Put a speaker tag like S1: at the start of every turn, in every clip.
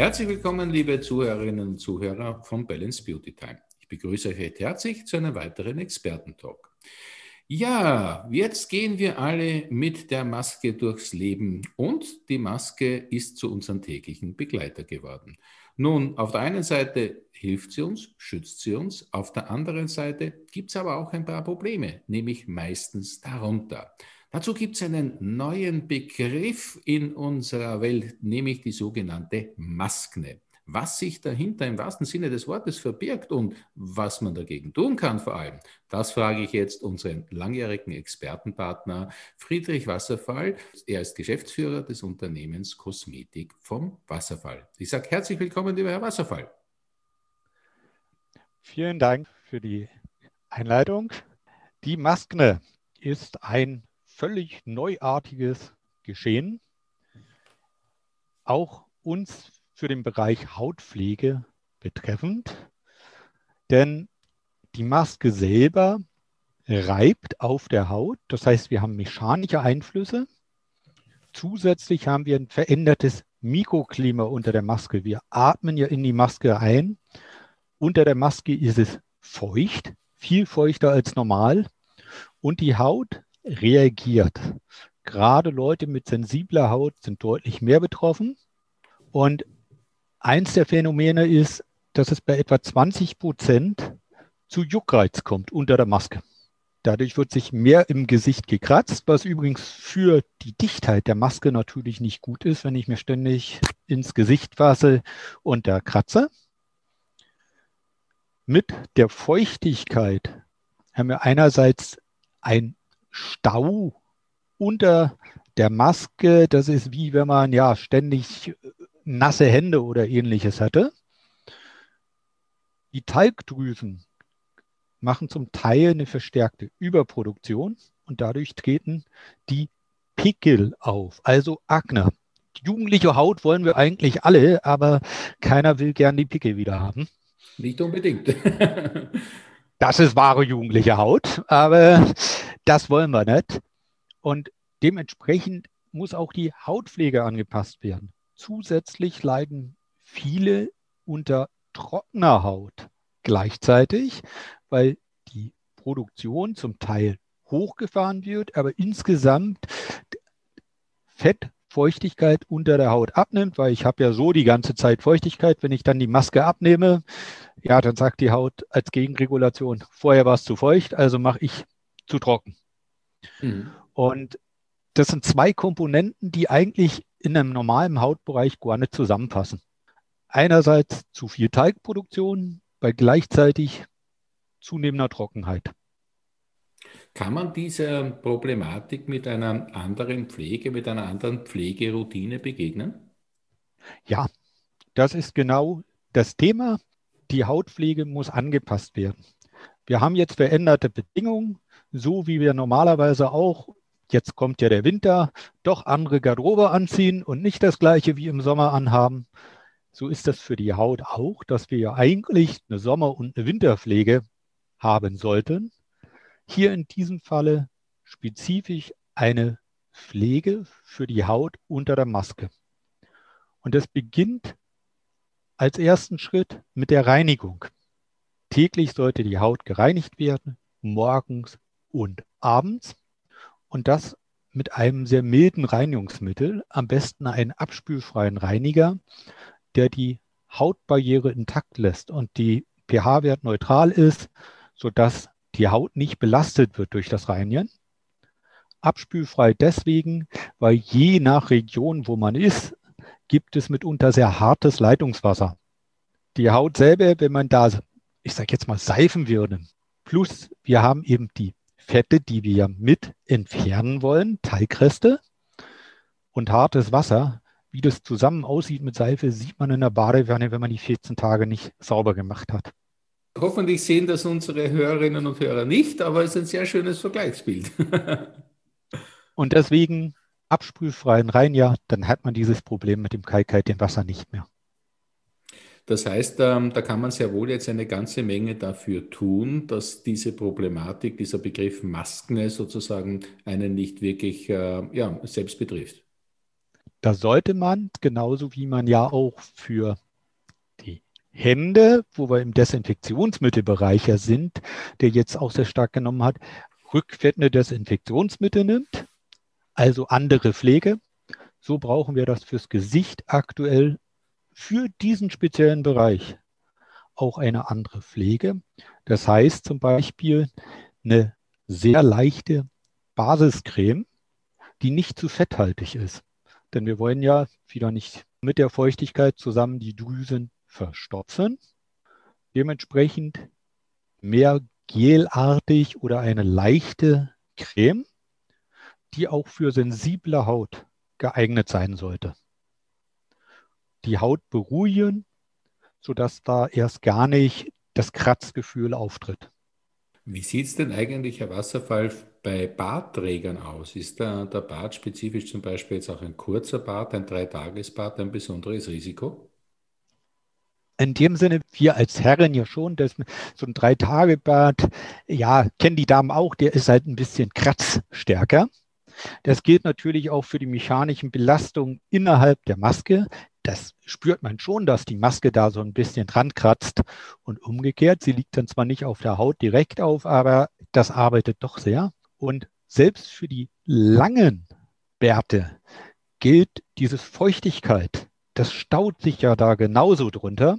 S1: Herzlich willkommen, liebe Zuhörerinnen und Zuhörer von Balance Beauty Time. Ich begrüße euch recht herzlich zu einem weiteren Expertentalk. Ja, jetzt gehen wir alle mit der Maske durchs Leben und die Maske ist zu unserem täglichen Begleiter geworden. Nun, auf der einen Seite hilft sie uns, schützt sie uns, auf der anderen Seite gibt es aber auch ein paar Probleme, nämlich meistens darunter. Dazu gibt es einen neuen Begriff in unserer Welt, nämlich die sogenannte Maskne. Was sich dahinter im wahrsten Sinne des Wortes verbirgt und was man dagegen tun kann vor allem, das frage ich jetzt unseren langjährigen Expertenpartner Friedrich Wasserfall. Er ist Geschäftsführer des Unternehmens Kosmetik vom Wasserfall. Ich sage herzlich willkommen, lieber Herr Wasserfall.
S2: Vielen Dank für die Einleitung. Die Maskne ist ein völlig neuartiges Geschehen. Auch uns für den Bereich Hautpflege betreffend. Denn die Maske selber reibt auf der Haut. Das heißt, wir haben mechanische Einflüsse. Zusätzlich haben wir ein verändertes Mikroklima unter der Maske. Wir atmen ja in die Maske ein. Unter der Maske ist es feucht, viel feuchter als normal. Und die Haut reagiert. Gerade Leute mit sensibler Haut sind deutlich mehr betroffen. Und eins der Phänomene ist, dass es bei etwa 20 Prozent zu Juckreiz kommt unter der Maske. Dadurch wird sich mehr im Gesicht gekratzt, was übrigens für die Dichtheit der Maske natürlich nicht gut ist, wenn ich mir ständig ins Gesicht fasse und da kratze. Mit der Feuchtigkeit haben wir einerseits ein Stau unter der Maske. Das ist wie wenn man ja ständig nasse Hände oder ähnliches hatte. Die Talgdrüsen machen zum Teil eine verstärkte Überproduktion und dadurch treten die Pickel auf, also Akne. Die jugendliche Haut wollen wir eigentlich alle, aber keiner will gern die Pickel wieder haben.
S1: Nicht unbedingt.
S2: Das ist wahre jugendliche Haut, aber das wollen wir nicht. Und dementsprechend muss auch die Hautpflege angepasst werden. Zusätzlich leiden viele unter trockener Haut gleichzeitig, weil die Produktion zum Teil hochgefahren wird, aber insgesamt Fettfeuchtigkeit unter der Haut abnimmt, weil ich habe ja so die ganze Zeit Feuchtigkeit. Wenn ich dann die Maske abnehme, ja, dann sagt die Haut als Gegenregulation, vorher war es zu feucht, also mache ich zu trocken. Mhm. Und das sind zwei Komponenten, die eigentlich in einem normalen Hautbereich gar nicht zusammenpassen. Einerseits zu viel Teigproduktion bei gleichzeitig zunehmender Trockenheit.
S1: Kann man dieser Problematik mit einer anderen Pflege, mit einer anderen Pflegeroutine begegnen?
S2: Ja, das ist genau das Thema die Hautpflege muss angepasst werden. Wir haben jetzt veränderte Bedingungen, so wie wir normalerweise auch, jetzt kommt ja der Winter, doch andere Garderobe anziehen und nicht das gleiche wie im Sommer anhaben. So ist das für die Haut auch, dass wir ja eigentlich eine Sommer- und eine Winterpflege haben sollten. Hier in diesem Falle spezifisch eine Pflege für die Haut unter der Maske. Und das beginnt als ersten Schritt mit der Reinigung. Täglich sollte die Haut gereinigt werden, morgens und abends. Und das mit einem sehr milden Reinigungsmittel, am besten einen abspülfreien Reiniger, der die Hautbarriere intakt lässt und die pH-Wert neutral ist, sodass die Haut nicht belastet wird durch das Reinigen. Abspülfrei deswegen, weil je nach Region, wo man ist, gibt es mitunter sehr hartes Leitungswasser. Die Haut selber, wenn man da, ich sage jetzt mal, seifen würde, plus wir haben eben die Fette, die wir mit entfernen wollen, Teigreste und hartes Wasser. Wie das zusammen aussieht mit Seife, sieht man in der Badewanne, wenn man die 14 Tage nicht sauber gemacht hat.
S1: Hoffentlich sehen das unsere Hörerinnen und Hörer nicht, aber es ist ein sehr schönes Vergleichsbild.
S2: und deswegen absprühfreien rein, ja, dann hat man dieses Problem mit dem kalkhaltigen Wasser nicht mehr.
S1: Das heißt, ähm, da kann man sehr wohl jetzt eine ganze Menge dafür tun, dass diese Problematik, dieser Begriff Maskne sozusagen einen nicht wirklich äh, ja, selbst betrifft.
S2: Da sollte man, genauso wie man ja auch für die Hände, wo wir im Desinfektionsmittelbereich ja sind, der jetzt auch sehr stark genommen hat, rückwirkende Desinfektionsmittel nimmt, also andere Pflege. So brauchen wir das fürs Gesicht aktuell für diesen speziellen Bereich auch eine andere Pflege. Das heißt zum Beispiel eine sehr leichte Basiscreme, die nicht zu fetthaltig ist. Denn wir wollen ja wieder nicht mit der Feuchtigkeit zusammen die Drüsen verstopfen. Dementsprechend mehr gelartig oder eine leichte Creme, die auch für sensible Haut geeignet sein sollte die Haut beruhigen, sodass da erst gar nicht das Kratzgefühl auftritt.
S1: Wie sieht es denn eigentlich, Herr Wasserfall, bei Bartträgern aus? Ist da der Bart spezifisch zum Beispiel jetzt auch ein kurzer Bart, ein Dreitagesbart ein besonderes Risiko?
S2: in dem Sinne, wir als Herren ja schon, dass so ein Drei-Tage-Bart, ja, kennen die Damen auch, der ist halt ein bisschen kratzstärker. Das gilt natürlich auch für die mechanischen Belastungen innerhalb der Maske das spürt man schon, dass die Maske da so ein bisschen dran kratzt und umgekehrt. Sie liegt dann zwar nicht auf der Haut direkt auf, aber das arbeitet doch sehr. Und selbst für die langen Bärte gilt dieses Feuchtigkeit. Das staut sich ja da genauso drunter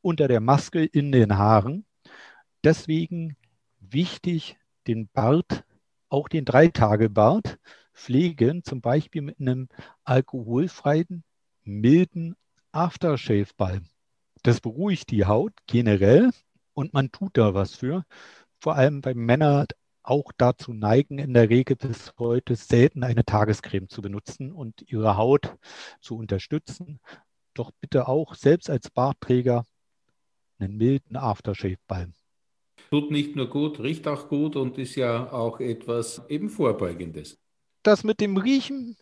S2: unter der Maske in den Haaren. Deswegen wichtig, den Bart, auch den Dreitagebart, pflegen, zum Beispiel mit einem alkoholfreien milden Aftershave-Balm. Das beruhigt die Haut generell und man tut da was für. Vor allem bei Männern auch dazu neigen, in der Regel bis heute selten eine Tagescreme zu benutzen und ihre Haut zu unterstützen. Doch bitte auch selbst als Bartträger einen milden Aftershave-Balm.
S1: Tut nicht nur gut, riecht auch gut und ist ja auch etwas eben Vorbeugendes.
S2: Das mit dem Riechen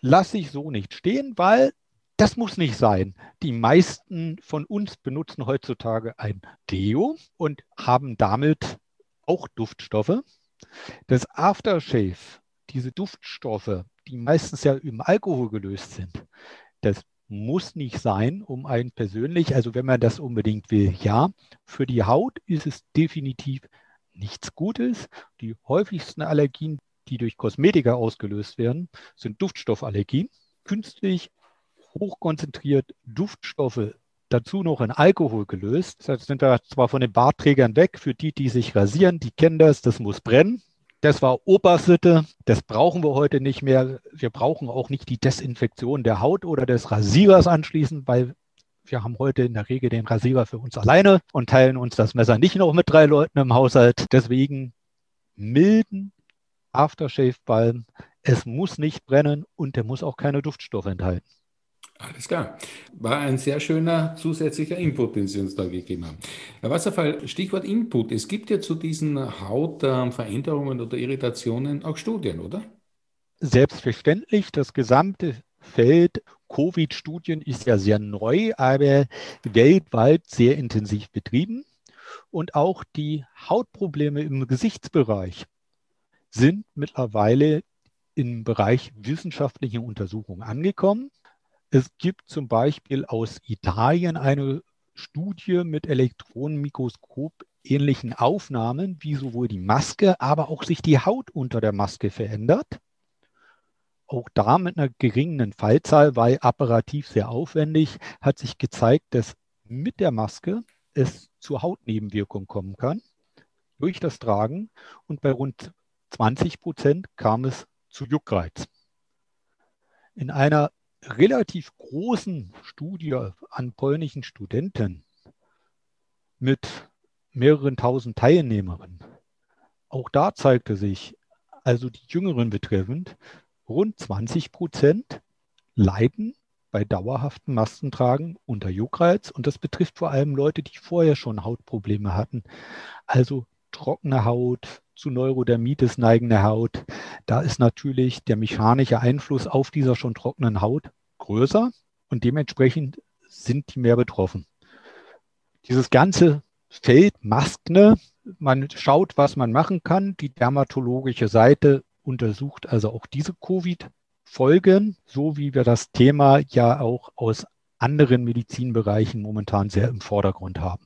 S2: lasse ich so nicht stehen, weil das muss nicht sein. Die meisten von uns benutzen heutzutage ein Deo und haben damit auch Duftstoffe. Das Aftershave, diese Duftstoffe, die meistens ja im Alkohol gelöst sind, das muss nicht sein, um einen persönlich, also wenn man das unbedingt will, ja. Für die Haut ist es definitiv nichts Gutes. Die häufigsten Allergien, die durch Kosmetika ausgelöst werden, sind Duftstoffallergien. Künstlich hochkonzentriert Duftstoffe, dazu noch in Alkohol gelöst. Das sind wir zwar von den Bartträgern weg, für die, die sich rasieren, die kennen das, das muss brennen. Das war Obersitte, das brauchen wir heute nicht mehr. Wir brauchen auch nicht die Desinfektion der Haut oder des Rasierers anschließend, weil wir haben heute in der Regel den Rasierer für uns alleine und teilen uns das Messer nicht noch mit drei Leuten im Haushalt. Deswegen milden Aftershave-Balm. Es muss nicht brennen und der muss auch keine Duftstoffe enthalten.
S1: Alles klar. War ein sehr schöner zusätzlicher Input, den Sie uns da gegeben haben. Herr Wasserfall, Stichwort Input. Es gibt ja zu diesen Hautveränderungen oder Irritationen auch Studien, oder?
S2: Selbstverständlich. Das gesamte Feld Covid-Studien ist ja sehr neu, aber weltweit sehr intensiv betrieben. Und auch die Hautprobleme im Gesichtsbereich sind mittlerweile im Bereich wissenschaftlicher Untersuchungen angekommen. Es gibt zum Beispiel aus Italien eine Studie mit Elektronenmikroskop ähnlichen Aufnahmen, wie sowohl die Maske, aber auch sich die Haut unter der Maske verändert. Auch da mit einer geringen Fallzahl, weil apparativ sehr aufwendig, hat sich gezeigt, dass mit der Maske es zu Hautnebenwirkungen kommen kann durch das Tragen und bei rund 20 Prozent kam es zu Juckreiz. In einer relativ großen Studie an polnischen Studenten mit mehreren tausend Teilnehmerinnen. Auch da zeigte sich, also die Jüngeren betreffend, rund 20 Prozent leiden bei dauerhaften Maskentragen unter Juckreiz. Und das betrifft vor allem Leute, die vorher schon Hautprobleme hatten. Also trockene Haut, zu Neurodermitis neigende Haut. Da ist natürlich der mechanische Einfluss auf dieser schon trockenen Haut größer und dementsprechend sind die mehr betroffen. dieses ganze Feld Maskne, man schaut, was man machen kann. Die dermatologische Seite untersucht also auch diese Covid-Folgen, so wie wir das Thema ja auch aus anderen Medizinbereichen momentan sehr im Vordergrund haben.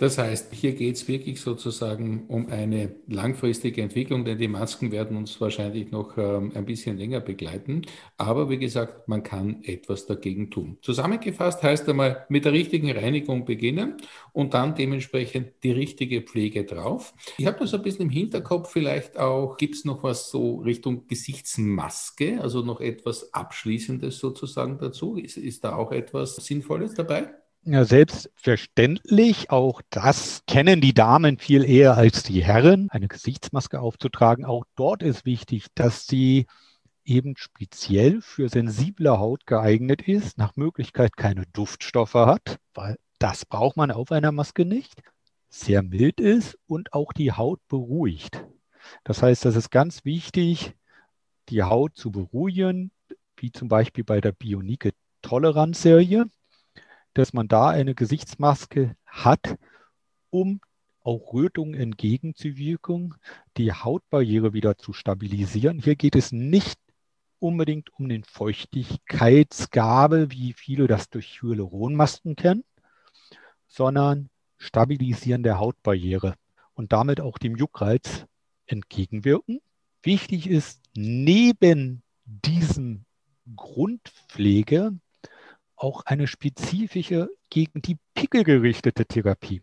S1: Das heißt, hier geht es wirklich sozusagen um eine langfristige Entwicklung, denn die Masken werden uns wahrscheinlich noch ähm, ein bisschen länger begleiten. Aber wie gesagt, man kann etwas dagegen tun. Zusammengefasst heißt einmal mit der richtigen Reinigung beginnen und dann dementsprechend die richtige Pflege drauf. Ich habe das ein bisschen im Hinterkopf, vielleicht auch, gibt es noch was so Richtung Gesichtsmaske, also noch etwas Abschließendes sozusagen dazu? Ist, ist da auch etwas Sinnvolles dabei?
S2: Ja, selbstverständlich. Auch das kennen die Damen viel eher als die Herren, eine Gesichtsmaske aufzutragen. Auch dort ist wichtig, dass sie eben speziell für sensible Haut geeignet ist, nach Möglichkeit keine Duftstoffe hat, weil das braucht man auf einer Maske nicht, sehr mild ist und auch die Haut beruhigt. Das heißt, das ist ganz wichtig, die Haut zu beruhigen, wie zum Beispiel bei der Bionike Toleranzserie dass man da eine Gesichtsmaske hat, um auch Rötungen entgegenzuwirken, die Hautbarriere wieder zu stabilisieren. Hier geht es nicht unbedingt um den Feuchtigkeitsgabe, wie viele das durch Hyaluronmasken kennen, sondern Stabilisieren der Hautbarriere und damit auch dem Juckreiz entgegenwirken. Wichtig ist, neben diesem Grundpflege auch eine spezifische gegen die Pickel gerichtete Therapie.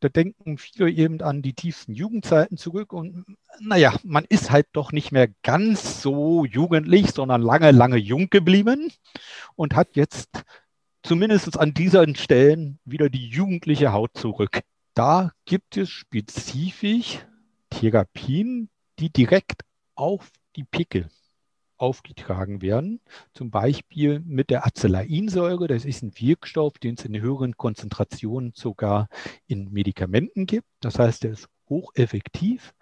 S2: Da denken viele eben an die tiefsten Jugendzeiten zurück und naja, man ist halt doch nicht mehr ganz so jugendlich, sondern lange, lange jung geblieben und hat jetzt zumindest an diesen Stellen wieder die jugendliche Haut zurück. Da gibt es spezifisch Therapien, die direkt auf die Pickel aufgetragen werden, zum Beispiel mit der Acelainsäure. Das ist ein Wirkstoff, den es in höheren Konzentrationen sogar in Medikamenten gibt. Das heißt, der ist hocheffektiv,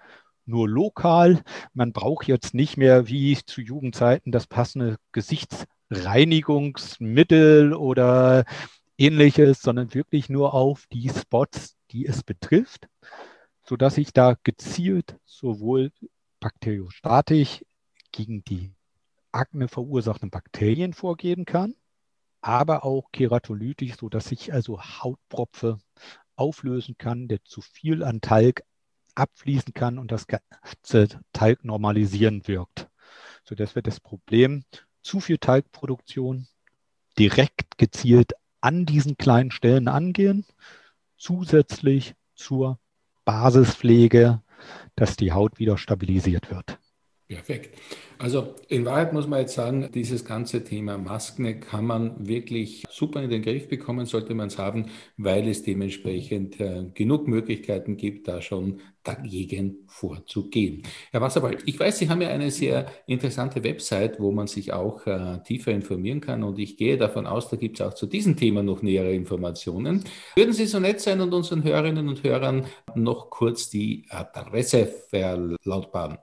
S2: nur lokal. Man braucht jetzt nicht mehr wie zu Jugendzeiten das passende Gesichtsreinigungsmittel oder ähnliches, sondern wirklich nur auf die Spots, die es betrifft, sodass ich da gezielt sowohl bakteriostatisch gegen die Akne verursachenden Bakterien vorgeben kann, aber auch keratolytisch, sodass sich also Hautpropfe auflösen kann, der zu viel an Talg abfließen kann und das ganze Talg normalisieren wirkt. Sodass wir das Problem zu viel Talgproduktion direkt gezielt an diesen kleinen Stellen angehen, zusätzlich zur Basispflege, dass die Haut wieder stabilisiert wird.
S1: Perfekt. Also in Wahrheit muss man jetzt sagen, dieses ganze Thema Masken kann man wirklich super in den Griff bekommen, sollte man es haben, weil es dementsprechend äh, genug Möglichkeiten gibt, da schon dagegen vorzugehen. Herr Wasserwald, ich weiß, Sie haben ja eine sehr interessante Website, wo man sich auch äh, tiefer informieren kann und ich gehe davon aus, da gibt es auch zu diesem Thema noch nähere Informationen. Würden Sie so nett sein und unseren Hörerinnen und Hörern noch kurz die Adresse verlautbaren?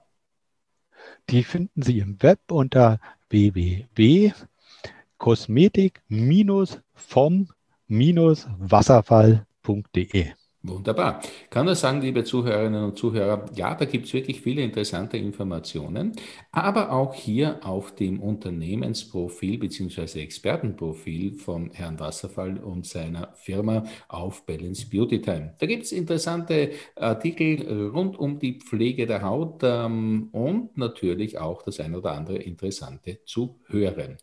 S2: Die finden Sie im Web unter www.kosmetik-vom-wasserfall.de.
S1: Wunderbar. Kann nur sagen, liebe Zuhörerinnen und Zuhörer, ja, da gibt es wirklich viele interessante Informationen, aber auch hier auf dem Unternehmensprofil bzw. Expertenprofil von Herrn Wasserfall und seiner Firma auf Balance Beauty Time. Da gibt es interessante Artikel rund um die Pflege der Haut ähm, und natürlich auch das ein oder andere Interessante zu hören.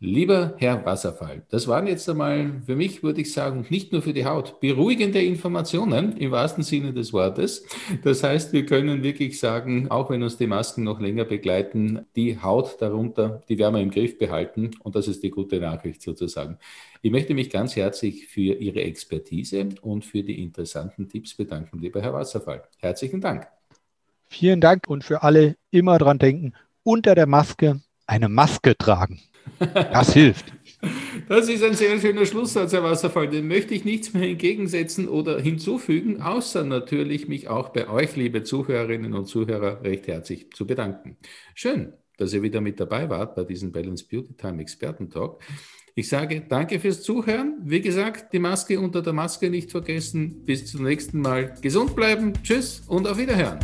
S1: Lieber Herr Wasserfall, das waren jetzt einmal für mich, würde ich sagen, nicht nur für die Haut, beruhigende Informationen im wahrsten Sinne des Wortes. Das heißt, wir können wirklich sagen, auch wenn uns die Masken noch länger begleiten, die Haut darunter, die wir im Griff behalten und das ist die gute Nachricht sozusagen. Ich möchte mich ganz herzlich für Ihre Expertise und für die interessanten Tipps bedanken, lieber Herr Wasserfall. Herzlichen Dank.
S2: Vielen Dank und für alle immer dran denken, unter der Maske eine Maske tragen. Das hilft.
S1: Das ist ein sehr schöner Schlusssatz, Herr Wasserfall. Den möchte ich nichts mehr entgegensetzen oder hinzufügen, außer natürlich mich auch bei euch, liebe Zuhörerinnen und Zuhörer, recht herzlich zu bedanken. Schön, dass ihr wieder mit dabei wart bei diesem Balance Beauty Time Experten Talk. Ich sage danke fürs Zuhören. Wie gesagt, die Maske unter der Maske nicht vergessen. Bis zum nächsten Mal. Gesund bleiben. Tschüss und auf Wiederhören.